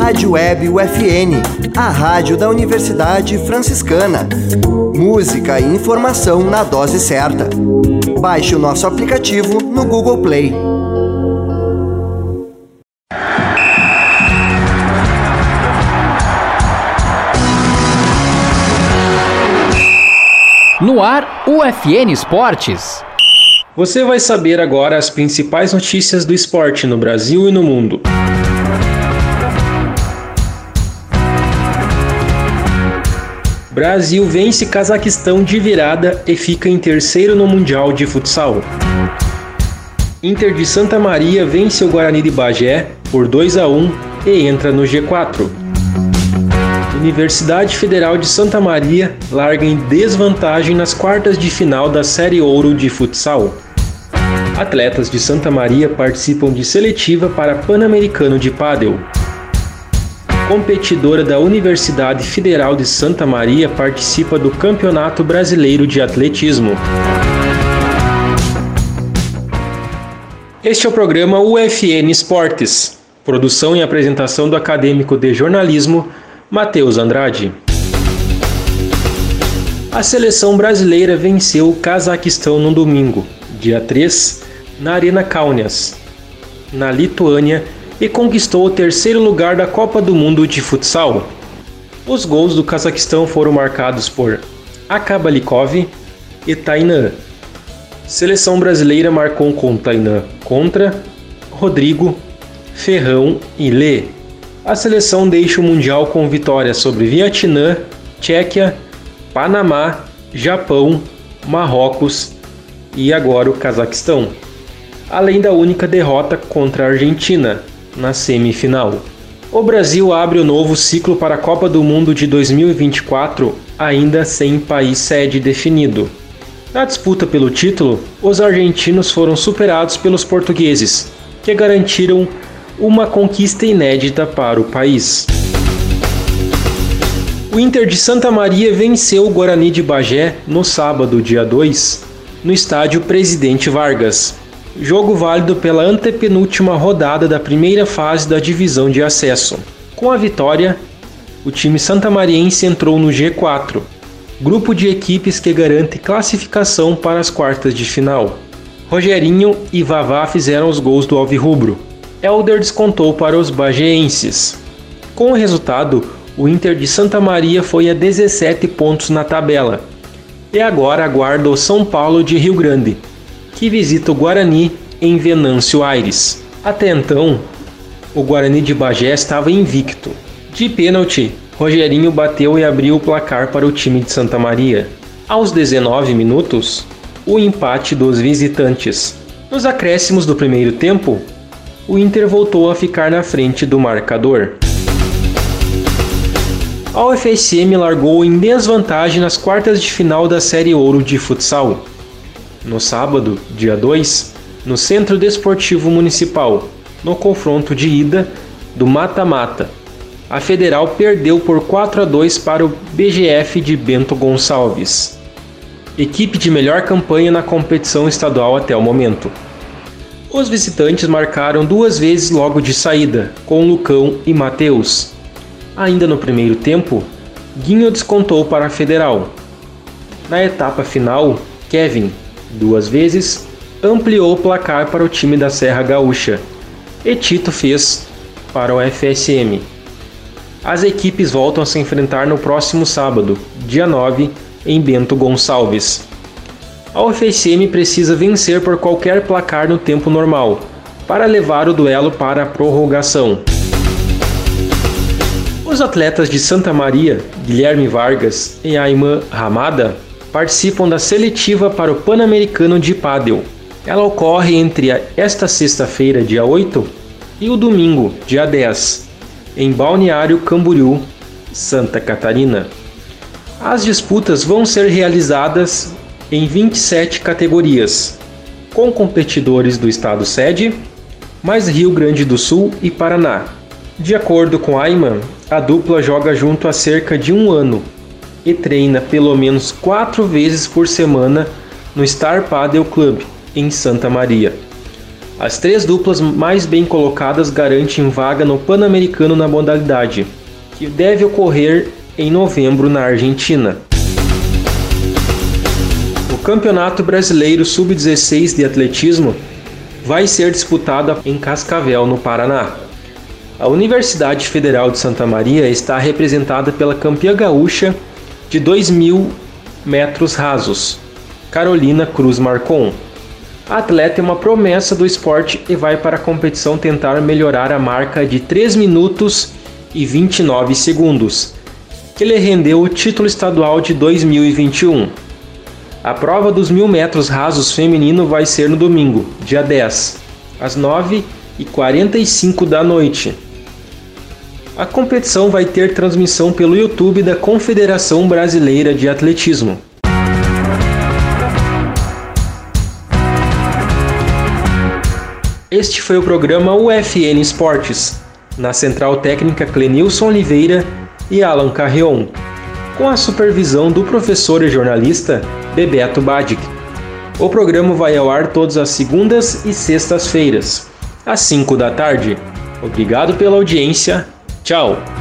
Rádio Web UFN, a rádio da Universidade Franciscana. Música e informação na dose certa. Baixe o nosso aplicativo no Google Play. No ar, UFN Esportes. Você vai saber agora as principais notícias do esporte no Brasil e no mundo. Brasil vence Cazaquistão de virada e fica em terceiro no Mundial de Futsal. Inter de Santa Maria vence o Guarani de Bagé por 2 a 1 e entra no G4. Universidade Federal de Santa Maria larga em desvantagem nas quartas de final da Série Ouro de futsal. Atletas de Santa Maria participam de seletiva para Pan-Americano de Pádel. Competidora da Universidade Federal de Santa Maria participa do Campeonato Brasileiro de Atletismo. Este é o programa UFN Esportes, produção e apresentação do acadêmico de jornalismo Matheus Andrade. A seleção brasileira venceu o Cazaquistão no domingo, dia 3, na Arena Kaunas, na Lituânia, e conquistou o terceiro lugar da Copa do Mundo de Futsal. Os gols do Cazaquistão foram marcados por Akabalikov e Tainan. Seleção brasileira marcou com Tainan contra Rodrigo, Ferrão e Lê. A seleção deixa o Mundial com vitórias sobre Vietnã, Tchequia, Panamá, Japão, Marrocos e agora o Cazaquistão, além da única derrota contra a Argentina na semifinal. O Brasil abre o novo ciclo para a Copa do Mundo de 2024, ainda sem país sede definido. Na disputa pelo título, os argentinos foram superados pelos portugueses, que garantiram uma conquista inédita para o país. O Inter de Santa Maria venceu o Guarani de Bagé no sábado, dia 2, no estádio Presidente Vargas. Jogo válido pela antepenúltima rodada da primeira fase da divisão de acesso. Com a vitória, o time santamariense entrou no G4, grupo de equipes que garante classificação para as quartas de final. Rogerinho e Vavá fizeram os gols do Alvirrubro. Elder descontou para os bageenses. Com o resultado, o Inter de Santa Maria foi a 17 pontos na tabela. E agora aguarda o São Paulo de Rio Grande, que visita o Guarani em Venâncio Aires. Até então, o Guarani de Bagé estava invicto. De pênalti, Rogerinho bateu e abriu o placar para o time de Santa Maria. Aos 19 minutos, o empate dos visitantes. Nos acréscimos do primeiro tempo, o Inter voltou a ficar na frente do marcador. A UFSM largou em desvantagem nas quartas de final da Série Ouro de futsal. No sábado, dia 2, no Centro Desportivo Municipal, no confronto de ida do mata-mata, a Federal perdeu por 4 a 2 para o BGF de Bento Gonçalves, equipe de melhor campanha na competição estadual até o momento. Os visitantes marcaram duas vezes logo de saída, com Lucão e Matheus. Ainda no primeiro tempo, Guinho descontou para a Federal. Na etapa final, Kevin, duas vezes, ampliou o placar para o time da Serra Gaúcha e Tito fez para o FSM. As equipes voltam a se enfrentar no próximo sábado, dia 9, em Bento Gonçalves. A UFSM precisa vencer por qualquer placar no tempo normal, para levar o duelo para a prorrogação. Os atletas de Santa Maria, Guilherme Vargas e Ayman Ramada, participam da seletiva para o Pan-Americano de Pádel. Ela ocorre entre esta sexta-feira, dia 8, e o domingo, dia 10, em Balneário Camboriú, Santa Catarina. As disputas vão ser realizadas em 27 categorias, com competidores do estado sede, mais Rio Grande do Sul e Paraná. De acordo com Ayman, a dupla joga junto há cerca de um ano e treina pelo menos quatro vezes por semana no Star Paddle Club, em Santa Maria. As três duplas mais bem colocadas garantem vaga no Pan-Americano na modalidade, que deve ocorrer em novembro na Argentina. O Campeonato Brasileiro Sub-16 de Atletismo vai ser disputado em Cascavel, no Paraná. A Universidade Federal de Santa Maria está representada pela campeã gaúcha de 2.000 metros rasos, Carolina Cruz Marcon. A atleta é uma promessa do esporte e vai para a competição tentar melhorar a marca de 3 minutos e 29 segundos, que lhe rendeu o título estadual de 2021. A prova dos mil metros rasos feminino vai ser no domingo, dia 10, às 9h45 da noite. A competição vai ter transmissão pelo YouTube da Confederação Brasileira de Atletismo. Este foi o programa UFN Esportes, na Central Técnica Clenilson Oliveira e Alan Carrion, com a supervisão do professor e jornalista Bebeto Badic. O programa vai ao ar todas as segundas e sextas-feiras, às 5 da tarde. Obrigado pela audiência. Tchau!